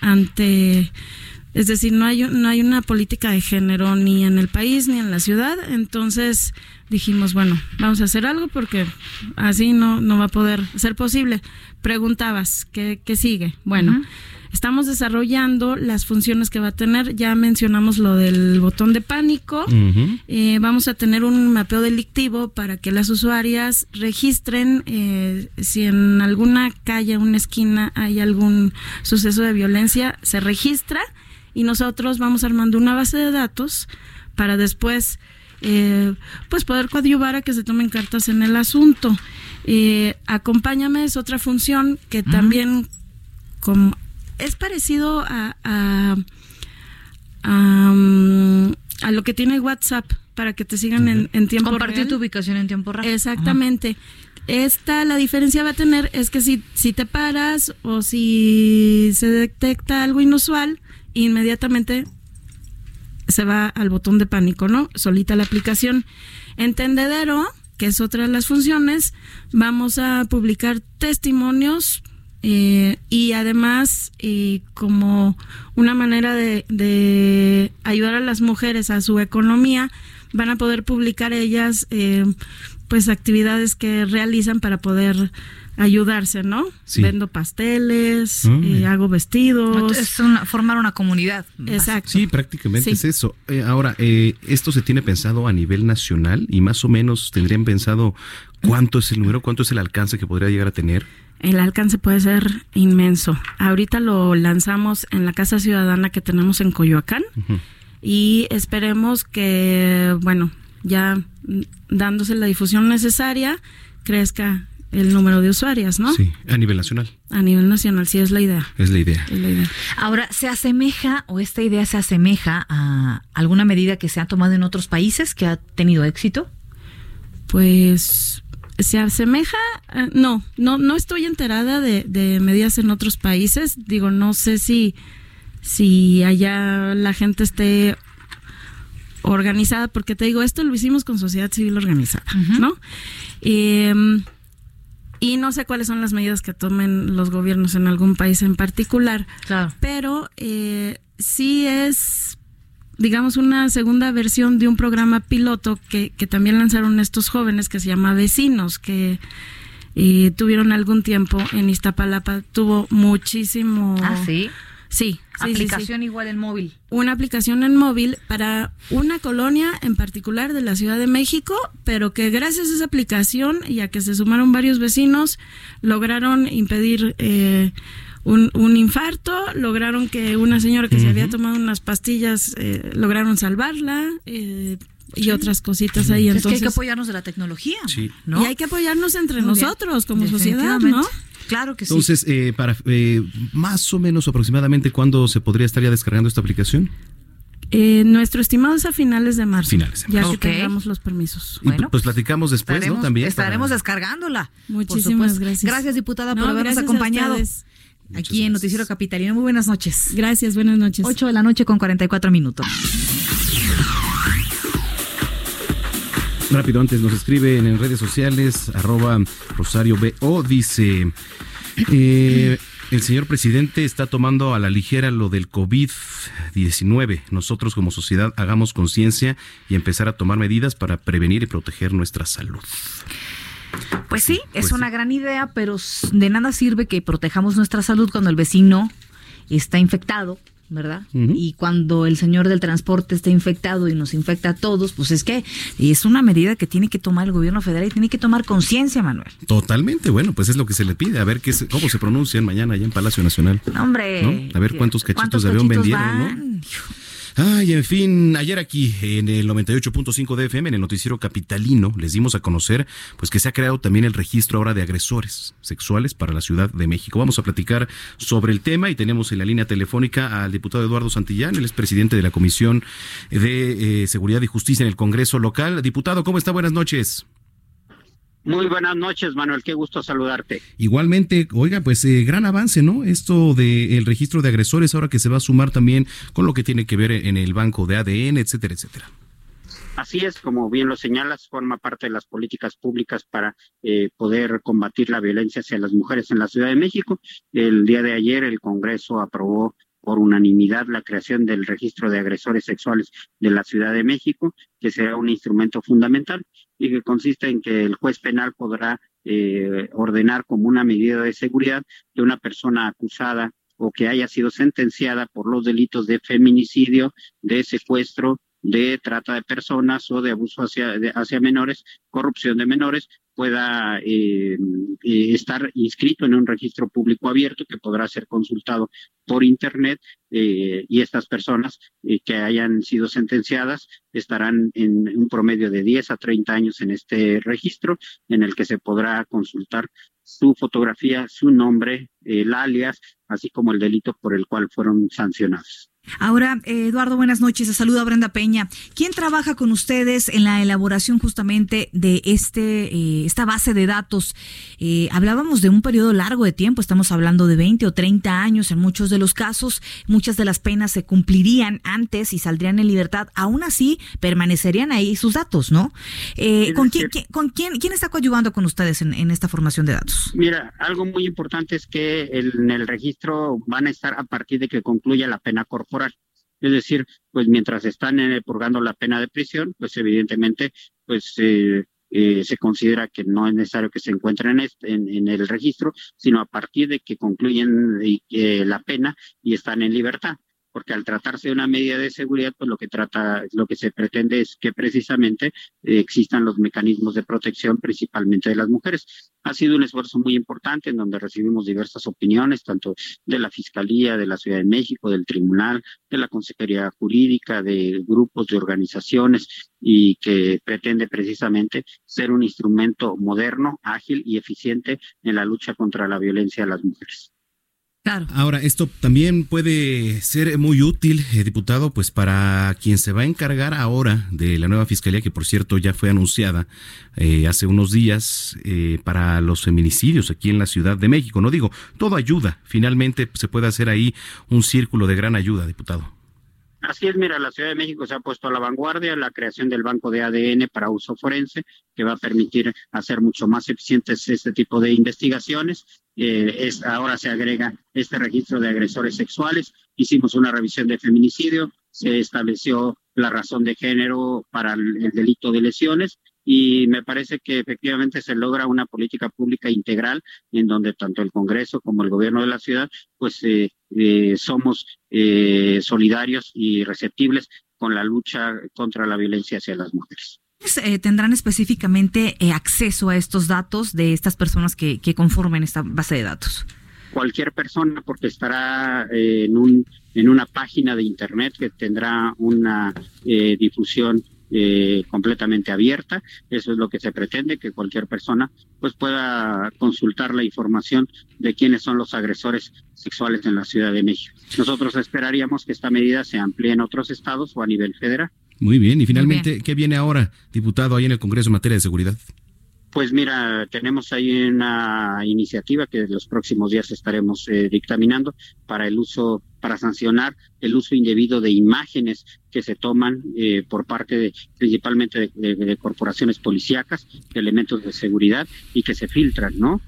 ante es decir, no hay, no hay una política de género ni en el país ni en la ciudad. Entonces dijimos, bueno, vamos a hacer algo porque así no, no va a poder ser posible. Preguntabas, ¿qué, qué sigue? Bueno. Estamos desarrollando las funciones que va a tener. Ya mencionamos lo del botón de pánico. Eh, vamos a tener un mapeo delictivo para que las usuarias registren eh, si en alguna calle, una esquina hay algún suceso de violencia, se registra y nosotros vamos armando una base de datos para después eh, pues poder coadyuvar a que se tomen cartas en el asunto. Eh, acompáñame es otra función que también como es parecido a, a, a, lo que tiene WhatsApp para que te sigan en, tiempo real. Compartir tu ubicación en tiempo real. Exactamente. Esta, la diferencia va a tener es que si, si te paras o si se detecta algo inusual, inmediatamente se va al botón de pánico, ¿no? Solita la aplicación. Entendedero, que es otra de las funciones, vamos a publicar testimonios eh, y además eh, como una manera de, ayudar a las mujeres a su economía, van a poder publicar ellas eh, pues actividades que realizan para poder ayudarse, ¿no? Vendo pasteles, ah, eh, hago vestidos. Es formar una comunidad. Exacto. Sí, prácticamente es eso. Eh, ahora, eh, ¿esto se tiene pensado a nivel nacional y más o menos tendrían pensado cuánto es el número, cuánto es el alcance que podría llegar a tener? El alcance puede ser inmenso. Ahorita lo lanzamos en la Casa Ciudadana que tenemos en Coyoacán y esperemos que, bueno, ya dándose la difusión necesaria, crezca el número de usuarias, ¿no? Sí, a nivel nacional. A nivel nacional, sí, es la idea. Es la idea. Es la idea. Ahora, ¿se asemeja o esta idea se asemeja a alguna medida que se ha tomado en otros países que ha tenido éxito? Pues se asemeja, no, no, no estoy enterada de, de medidas en otros países. Digo, no sé si, si allá la gente esté organizada, porque te digo, esto lo hicimos con sociedad civil organizada, ¿no? Eh, y no sé cuáles son las medidas que tomen los gobiernos en algún país en particular. Claro. Pero eh, sí es, digamos, una segunda versión de un programa piloto que, que también lanzaron estos jóvenes que se llama Vecinos, que eh, tuvieron algún tiempo en Iztapalapa. Tuvo muchísimo. Ah, sí. Sí, aplicación igual en móvil. Una aplicación en móvil para una colonia en particular de la Ciudad de México, pero que gracias a esa aplicación y a que se sumaron varios vecinos, lograron impedir eh, un, infarto, lograron que una señora que se había tomado unas pastillas, eh, lograron salvarla. Eh, y otras cositas ahí. Entonces, es que hay que apoyarnos de la tecnología. Sí. ¿no? Y hay que apoyarnos entre nosotros como sociedad, ¿no? Claro que sí. Entonces, eh, para eh, más o menos aproximadamente, ¿cuándo se podría estar ya descargando esta aplicación? Eh, nuestro estimado es a finales de marzo. Finales de marzo. Ok. Ya que tengamos los permisos. Y pues platicamos después, estaremos, ¿no? También. estaremos para- descargándola. Muchísimas gracias. Gracias, diputada, por No, habernos gracias a acompañado aquí en Noticiero Capitalino. Muy buenas noches. Gracias, buenas noches. 8 de la noche con 44 minutos. Rápido, antes nos escriben en redes sociales, arroba Rosario BO, dice, eh, el señor presidente está tomando a la ligera lo del COVID-19. Nosotros como sociedad hagamos conciencia y empezar a tomar medidas para prevenir y proteger nuestra salud. Pues sí, es Pues una gran idea, pero de nada sirve que protejamos nuestra salud cuando el vecino está infectado, ¿verdad? Y cuando el señor del transporte está infectado y nos infecta a todos, pues es que es una medida que tiene que tomar el gobierno federal y tiene que tomar conciencia, Manuel. Totalmente, bueno, pues es lo que se le pide, a ver qué se- cómo se pronuncian mañana allá en Palacio Nacional. No, Hombre, ¿No? A ver cuántos cachitos ¿cuántos de avión cachitos vendieron, ¿no? Ay, en fin, ayer aquí en el 98.5 de FM, en el noticiero capitalino, les dimos a conocer pues que se ha creado también el registro ahora de agresores sexuales para la Ciudad de México. Vamos a platicar sobre el tema y tenemos en la línea telefónica al diputado Eduardo Santillán, él es presidente de la Comisión de eh, Seguridad y Justicia en el Congreso local. Diputado, ¿cómo está? Buenas noches. Muy buenas noches, Manuel. Qué gusto saludarte. Igualmente, oiga, pues eh, gran avance, ¿no? Esto del registro de agresores ahora que se va a sumar también con lo que tiene que ver en el banco de ADN, etcétera, etcétera. Así es, como bien lo señalas, forma parte de las políticas públicas para eh, poder combatir la violencia hacia las mujeres en la Ciudad de México. El día de ayer el Congreso aprobó por unanimidad la creación del registro de agresores sexuales de la Ciudad de México, que será un instrumento fundamental y que consiste en que el juez penal podrá eh, ordenar como una medida de seguridad que una persona acusada o que haya sido sentenciada por los delitos de feminicidio, de secuestro, de trata de personas o de abuso hacia, hacia menores, corrupción de menores, pueda eh, eh, estar inscrito en un registro público abierto que podrá ser consultado por Internet eh, y estas personas eh, que hayan sido sentenciadas estarán en un promedio de 10 a 30 años en este registro en el que se podrá consultar su fotografía, su nombre, el alias, así como el delito por el cual fueron sancionados. Ahora, eh, Eduardo, buenas noches. Te saluda Brenda Peña. ¿Quién trabaja con ustedes en la elaboración justamente de este eh, esta base de datos? Eh, hablábamos de un periodo largo de tiempo, estamos hablando de 20 o 30 años en muchos de los casos. Muchas de las penas se cumplirían antes y saldrían en libertad. Aún así, permanecerían ahí sus datos, ¿no? Eh, ¿Con, quién, quién- con quién, quién está coadyuvando con ustedes en, en esta formación de datos? Mira, algo muy importante es que en el registro van a estar a partir de que concluya la pena corporal. Es decir, pues mientras están eh, purgando la pena de prisión, pues evidentemente, pues eh, eh, se considera que no es necesario que se encuentren en, este- en- el registro, sino a partir de que concluyen eh, la pena y están en libertad. Porque al tratarse de una medida de seguridad, pues lo que trata, lo que se pretende es que precisamente eh, existan los mecanismos de protección, principalmente de las mujeres. Ha sido un esfuerzo muy importante en donde recibimos diversas opiniones, tanto de la Fiscalía, de la Ciudad de México, del Tribunal, de la Consejería Jurídica, de grupos de organizaciones y que pretende precisamente ser un instrumento moderno, ágil y eficiente en la lucha contra la violencia a las mujeres. Ahora, esto también puede ser muy útil, eh, diputado, pues para quien se va a encargar ahora de la nueva fiscalía, que por cierto ya fue anunciada eh, hace unos días eh, para los feminicidios aquí en la Ciudad de México. No digo, todo ayuda. Finalmente se puede hacer ahí un círculo de gran ayuda, diputado. Así es, mira, la Ciudad de México se ha puesto a la vanguardia, la creación del banco de ADN para uso forense, que va a permitir hacer mucho más eficientes este tipo de investigaciones. Eh, es, ahora se agrega este registro de agresores sexuales. Hicimos una revisión de feminicidio, se estableció la razón de género para el, el delito de lesiones y me parece que efectivamente se logra una política pública integral en donde tanto el Congreso como el gobierno de la ciudad pues eh, eh, somos eh, solidarios y receptibles con la lucha contra la violencia hacia las mujeres. Eh, ¿Tendrán específicamente eh, acceso a estos datos de estas personas que, conformen esta base de datos? Cualquier persona, porque estará eh, en, un, en una página de Internet que tendrá una difusión completamente abierta. Eso es lo que se pretende, que cualquier persona pues pueda consultar la información de quiénes son los agresores sexuales en la Ciudad de México. Nosotros esperaríamos que esta medida se amplíe en otros estados o a nivel federal. Muy bien, y finalmente, ¿qué viene ahora, diputado, ahí en el Congreso en materia de seguridad? Pues mira, tenemos ahí una iniciativa que en los próximos días estaremos eh, dictaminando para el uso, para sancionar el uso indebido de imágenes que se toman eh, por parte de, principalmente de, corporaciones policíacas, elementos de seguridad y que se filtran, ¿no?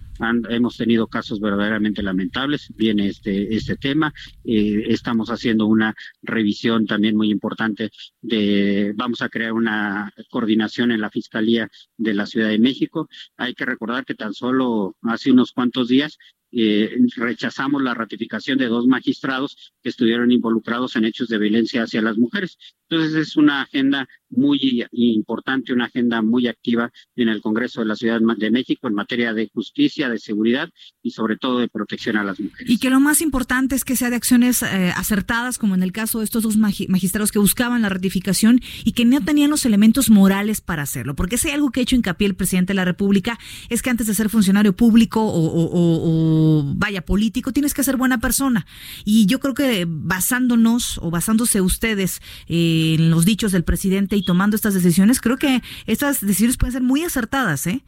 Hemos tenido casos verdaderamente lamentables, viene este, este tema, eh, estamos haciendo una revisión también muy importante de, vamos a crear una coordinación en la Fiscalía de la Ciudad de México. Hay que recordar que tan solo hace unos cuantos días eh, rechazamos la ratificación de dos magistrados que estuvieron involucrados en hechos de violencia hacia las mujeres. Entonces es una agenda muy importante, una agenda muy activa en el Congreso de la Ciudad de México en materia de justicia, de seguridad y sobre todo de protección a las mujeres. Y que lo más importante es que sea de acciones eh, acertadas, como en el caso de estos dos magistrados que buscaban la ratificación y que no tenían los elementos morales para hacerlo. Porque si algo que ha hecho hincapié el presidente de la República es que antes de ser funcionario público o, vaya político, tienes que ser buena persona. Y yo creo que basándonos o basándose ustedes eh, en los dichos del presidente y tomando estas decisiones, creo que estas decisiones pueden ser muy acertadas, ¿eh?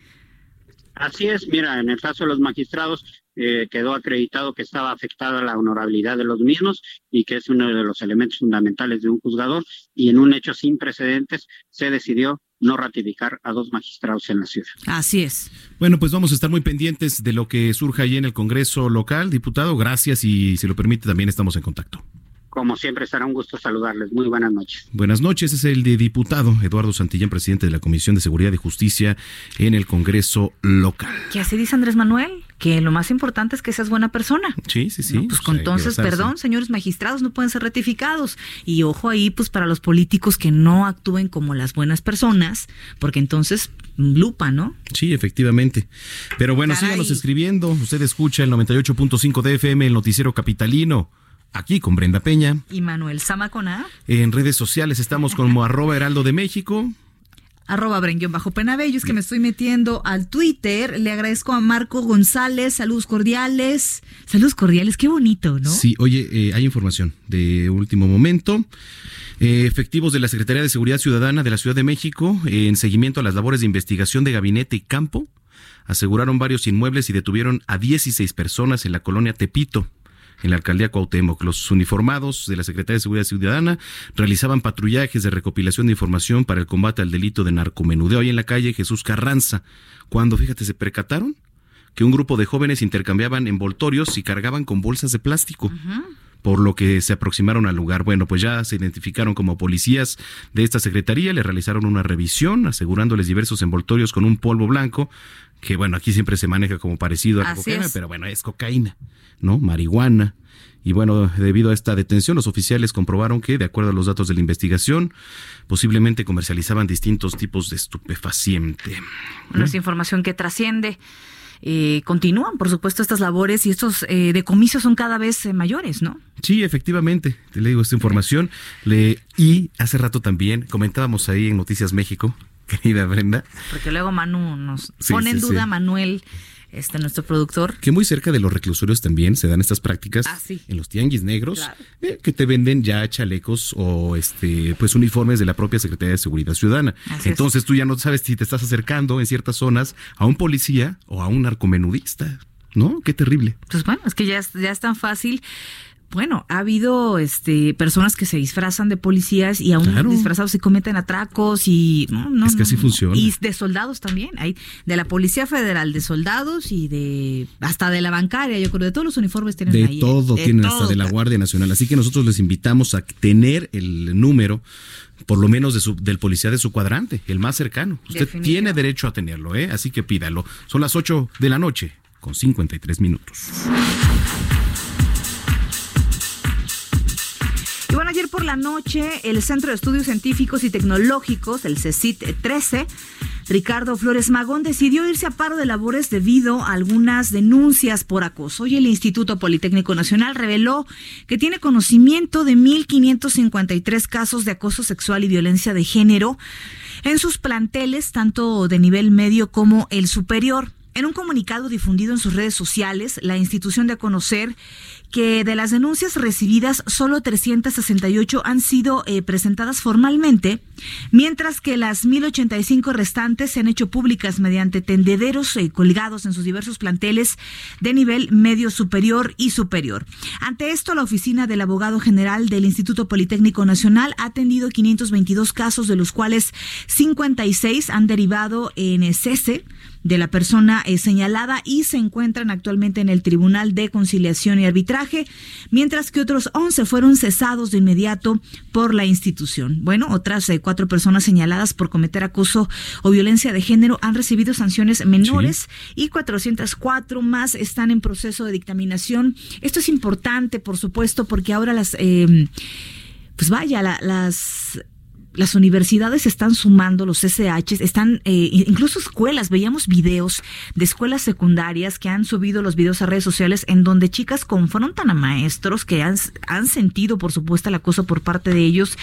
Así es, mira, en el caso de los magistrados eh, quedó acreditado que estaba afectada la honorabilidad de los mismos y que es uno de los elementos fundamentales de un juzgador y en un hecho sin precedentes se decidió no ratificar a dos magistrados en la ciudad. Así es. Bueno, pues vamos a estar muy pendientes de lo que surja ahí en el Congreso local, diputado. Gracias y si lo permite también estamos en contacto. Como siempre, será un gusto saludarles. Muy buenas noches. Buenas noches. Es el de diputado Eduardo Santillán, presidente de la Comisión de Seguridad y Justicia en el Congreso local. ¿Qué así dice Andrés Manuel? Que lo más importante es que seas buena persona. Sí, sí, sí. pues, entonces, perdón, señores magistrados, no pueden ser ratificados. Y ojo ahí, pues para los políticos que no actúen como las buenas personas, porque entonces lupa, ¿no? Sí, efectivamente. Pero bueno, síganos escribiendo. Usted escucha el 98.5 de FM, el noticiero capitalino aquí con Brenda Peña. Y Manuel Zamacona. En redes sociales estamos como arroba heraldo de México. Arroba Brenguión bajo Penabello, es que me estoy metiendo al Twitter. Le agradezco a Marco González, saludos cordiales. Saludos cordiales, qué bonito, ¿no? Sí, oye, eh, hay información de último momento. Eh, efectivos de la Secretaría de Seguridad Ciudadana de la Ciudad de México, eh, en seguimiento a las labores de investigación de gabinete y campo, aseguraron varios inmuebles y detuvieron a 16 personas en la colonia Tepito en la alcaldía Cuauhtémoc. Los uniformados de la Secretaría de Seguridad Ciudadana realizaban patrullajes de recopilación de información para el combate al delito de narcomenudeo ahí en la calle Jesús Carranza, cuando, fíjate, se percataron que un grupo de jóvenes intercambiaban envoltorios y cargaban con bolsas de plástico. por lo que se aproximaron al lugar. Bueno, pues ya se identificaron como policías de esta secretaría, le realizaron una revisión, asegurándoles diversos envoltorios con un polvo blanco, que bueno, aquí siempre se maneja como parecido a la cocaína, pero bueno, es cocaína. ¿no? Marihuana. Y bueno, debido a esta detención, los oficiales comprobaron que, de acuerdo a los datos de la investigación, posiblemente comercializaban distintos tipos de estupefaciente. Bueno, es información que trasciende. Eh, continúan, por supuesto, estas labores y estos eh, decomisos son cada vez eh, mayores, ¿no? Sí, efectivamente, te le digo esta información. Le, y hace rato también comentábamos ahí en Noticias México, querida Brenda. Porque luego Manu nos pone en duda, Manuel este nuestro productor. Que muy cerca de los reclusorios también se dan estas prácticas ah, en los tianguis negros, eh, que te venden ya chalecos o este pues uniformes de la propia Secretaría de Seguridad Ciudadana. Entonces tú ya no sabes si te estás acercando en ciertas zonas a un policía o a un narcomenudista. ¿No? Qué terrible. Pues bueno, es que ya, ya es tan fácil bueno, ha habido este personas que se disfrazan de policías y aún disfrazados y cometen atracos y no, no es que así funciona. Y de soldados también, hay de la Policía Federal, de soldados y de hasta de la bancaria, yo creo de todos los uniformes tienen de ahí. Todo, de tienen hasta de la Guardia Nacional, así que nosotros les invitamos a tener el número por lo menos de su, del policía de su cuadrante, el más cercano. Usted tiene derecho a tenerlo, ¿eh? Así que pídalo. Son las 8 de la noche con 53 minutos. Por la noche, el Centro de Estudios Científicos y Tecnológicos, el CECIT 13, Ricardo Flores Magón, decidió irse a paro de labores debido a algunas denuncias por acoso. Hoy el Instituto Politécnico Nacional reveló que tiene conocimiento de 1.553 casos de acoso sexual y violencia de género en sus planteles, tanto de nivel medio como el superior. En un comunicado difundido en sus redes sociales, la institución de a conocer que de las denuncias recibidas, solo 368 han sido eh, presentadas formalmente, mientras que las 1085 restantes se han hecho públicas mediante tendederos eh, colgados en sus diversos planteles de nivel medio superior y superior. Ante esto, la oficina del abogado general del Instituto Politécnico Nacional ha atendido 522 casos, de los cuales 56 han derivado en cese de la persona eh, señalada y se encuentran actualmente en el Tribunal de Conciliación y Arbitraje, mientras que otros 11 fueron cesados de inmediato por la institución. Bueno, otras eh, cuatro personas señaladas por cometer acoso o violencia de género han recibido sanciones menores y 404 más están en proceso de dictaminación. Esto es importante, por supuesto, porque ahora las... Eh, pues vaya, las las universidades están sumando, los SH, están, eh, incluso escuelas, veíamos videos de escuelas secundarias que han subido los videos a redes sociales en donde chicas confrontan a maestros que han, han sentido, por supuesto, el acoso por parte de ellos.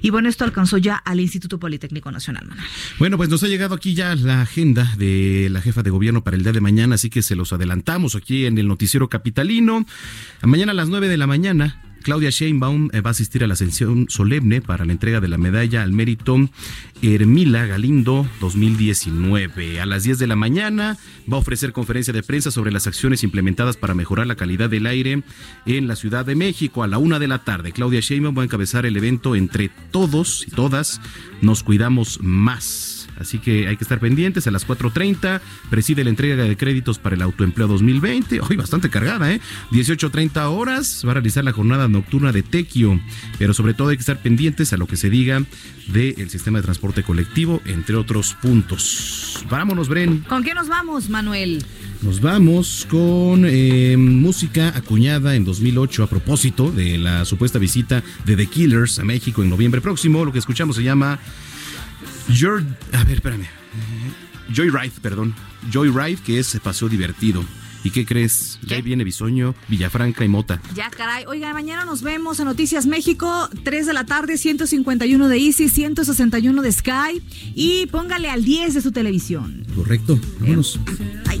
Y bueno, esto alcanzó ya al Instituto Politécnico Nacional. Bueno, pues nos ha llegado aquí ya la agenda de la jefa de gobierno para el día de mañana, así que se los adelantamos aquí en el noticiero capitalino. Mañana a las 9 de la mañana Claudia Sheinbaum eh, va a asistir a la ascensión solemne para la entrega de la medalla al mérito Hermila Galindo 2019. A las 10 de la mañana va a ofrecer conferencia de prensa sobre las acciones implementadas para mejorar la calidad del aire en la Ciudad de México. A la una de la tarde, Claudia Sheinbaum va a encabezar el evento entre todos y todas nos cuidamos más. Así que hay que estar pendientes. A las 4.30 preside la entrega de créditos para el autoempleo 2020. Hoy bastante cargada, ¿eh? 18.30 horas va a realizar la jornada nocturna de Tequio. Pero sobre todo hay que estar pendientes a lo que se diga del sistema de transporte colectivo, entre otros puntos. Vámonos, Bren. ¿Con qué nos vamos, Manuel? Nos vamos con eh, música acuñada en 2008 a propósito de la supuesta visita de The Killers a México en noviembre próximo. Lo que escuchamos se llama Your, a ver, espérame. Joyride, perdón. Joyride, que es paseo divertido. ¿Y qué crees? Ya viene Bisoño, Villafranca y Mota. Ya, caray. Oiga, mañana nos vemos en Noticias México, 3 de la tarde, 151 de Easy, 161 de Sky. Y póngale al 10 de su televisión. Correcto. Vámonos. Ay.